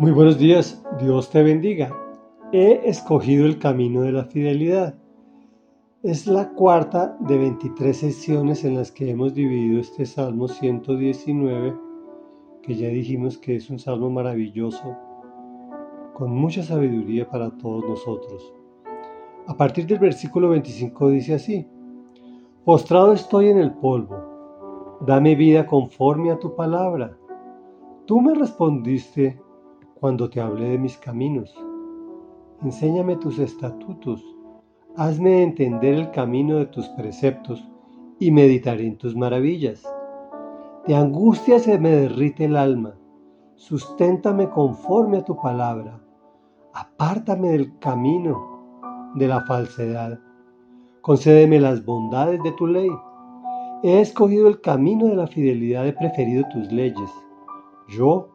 Muy buenos días, Dios te bendiga. He escogido el camino de la fidelidad. Es la cuarta de 23 sesiones en las que hemos dividido este Salmo 119, que ya dijimos que es un salmo maravilloso, con mucha sabiduría para todos nosotros. A partir del versículo 25 dice así, Postrado estoy en el polvo, dame vida conforme a tu palabra. Tú me respondiste, cuando te hablé de mis caminos. Enséñame tus estatutos, hazme entender el camino de tus preceptos y meditaré en tus maravillas. De angustia se me derrite el alma, susténtame conforme a tu palabra, apártame del camino de la falsedad, concédeme las bondades de tu ley. He escogido el camino de la fidelidad, he preferido tus leyes. Yo,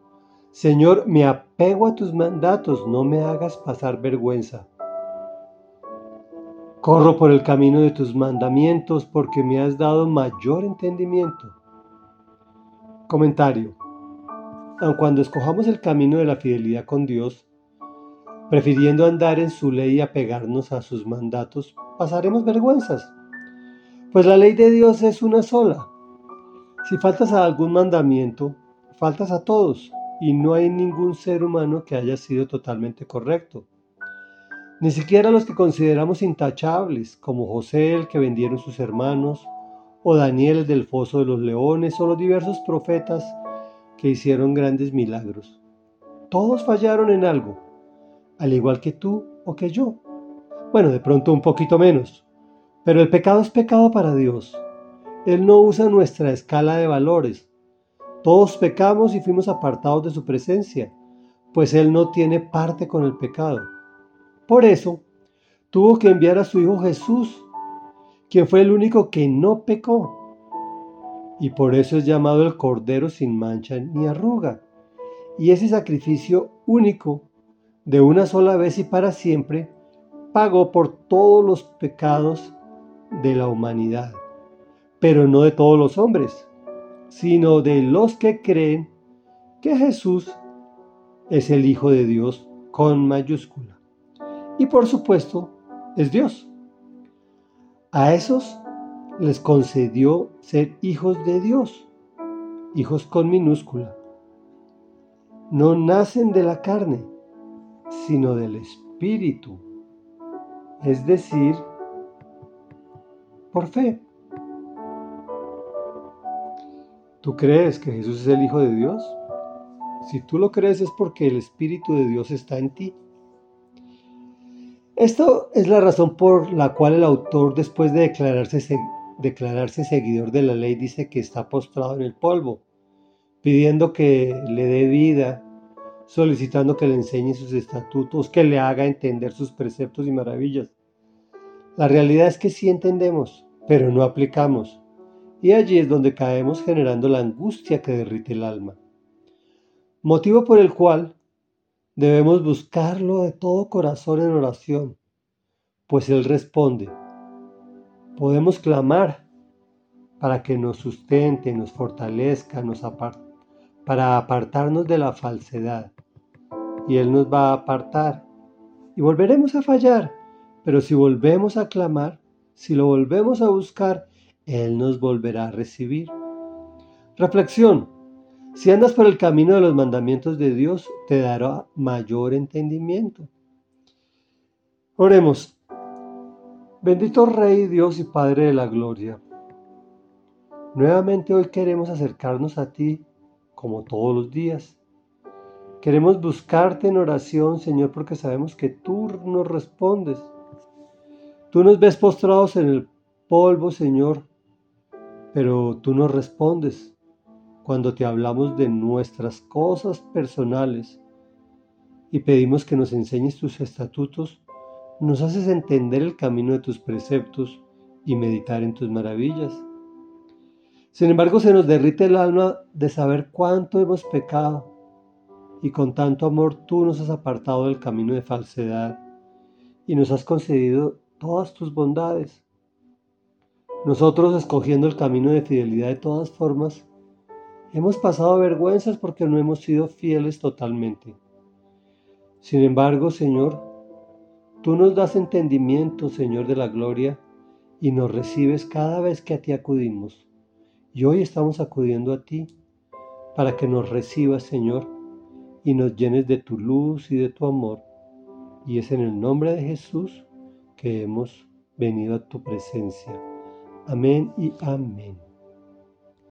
Señor, me apego a tus mandatos, no me hagas pasar vergüenza. Corro por el camino de tus mandamientos porque me has dado mayor entendimiento. Comentario. Aun cuando escojamos el camino de la fidelidad con Dios, prefiriendo andar en su ley y apegarnos a sus mandatos, pasaremos vergüenzas. Pues la ley de Dios es una sola. Si faltas a algún mandamiento, faltas a todos y no hay ningún ser humano que haya sido totalmente correcto. Ni siquiera los que consideramos intachables, como José el que vendieron sus hermanos, o Daniel el del foso de los leones, o los diversos profetas que hicieron grandes milagros. Todos fallaron en algo, al igual que tú o que yo. Bueno, de pronto un poquito menos, pero el pecado es pecado para Dios. Él no usa nuestra escala de valores, todos pecamos y fuimos apartados de su presencia, pues Él no tiene parte con el pecado. Por eso, tuvo que enviar a su Hijo Jesús, quien fue el único que no pecó. Y por eso es llamado el Cordero sin mancha ni arruga. Y ese sacrificio único, de una sola vez y para siempre, pagó por todos los pecados de la humanidad, pero no de todos los hombres sino de los que creen que Jesús es el Hijo de Dios con mayúscula. Y por supuesto, es Dios. A esos les concedió ser hijos de Dios, hijos con minúscula. No nacen de la carne, sino del Espíritu, es decir, por fe. ¿Tú crees que Jesús es el Hijo de Dios? Si tú lo crees es porque el Espíritu de Dios está en ti. Esto es la razón por la cual el autor, después de declararse, declararse seguidor de la ley, dice que está postrado en el polvo, pidiendo que le dé vida, solicitando que le enseñe sus estatutos, que le haga entender sus preceptos y maravillas. La realidad es que sí entendemos, pero no aplicamos. Y allí es donde caemos generando la angustia que derrite el alma. Motivo por el cual debemos buscarlo de todo corazón en oración, pues Él responde. Podemos clamar para que nos sustente, nos fortalezca, nos para apartarnos de la falsedad. Y Él nos va a apartar. Y volveremos a fallar. Pero si volvemos a clamar, si lo volvemos a buscar, él nos volverá a recibir. Reflexión. Si andas por el camino de los mandamientos de Dios, te dará mayor entendimiento. Oremos. Bendito Rey Dios y Padre de la Gloria. Nuevamente hoy queremos acercarnos a ti como todos los días. Queremos buscarte en oración, Señor, porque sabemos que tú nos respondes. Tú nos ves postrados en el polvo, Señor, pero tú no respondes cuando te hablamos de nuestras cosas personales y pedimos que nos enseñes tus estatutos, nos haces entender el camino de tus preceptos y meditar en tus maravillas. Sin embargo, se nos derrite el alma de saber cuánto hemos pecado y con tanto amor tú nos has apartado del camino de falsedad y nos has concedido todas tus bondades. Nosotros escogiendo el camino de fidelidad de todas formas, hemos pasado vergüenzas porque no hemos sido fieles totalmente. Sin embargo, Señor, tú nos das entendimiento, Señor de la gloria, y nos recibes cada vez que a ti acudimos. Y hoy estamos acudiendo a ti para que nos recibas, Señor, y nos llenes de tu luz y de tu amor. Y es en el nombre de Jesús que hemos venido a tu presencia. Amém e amém.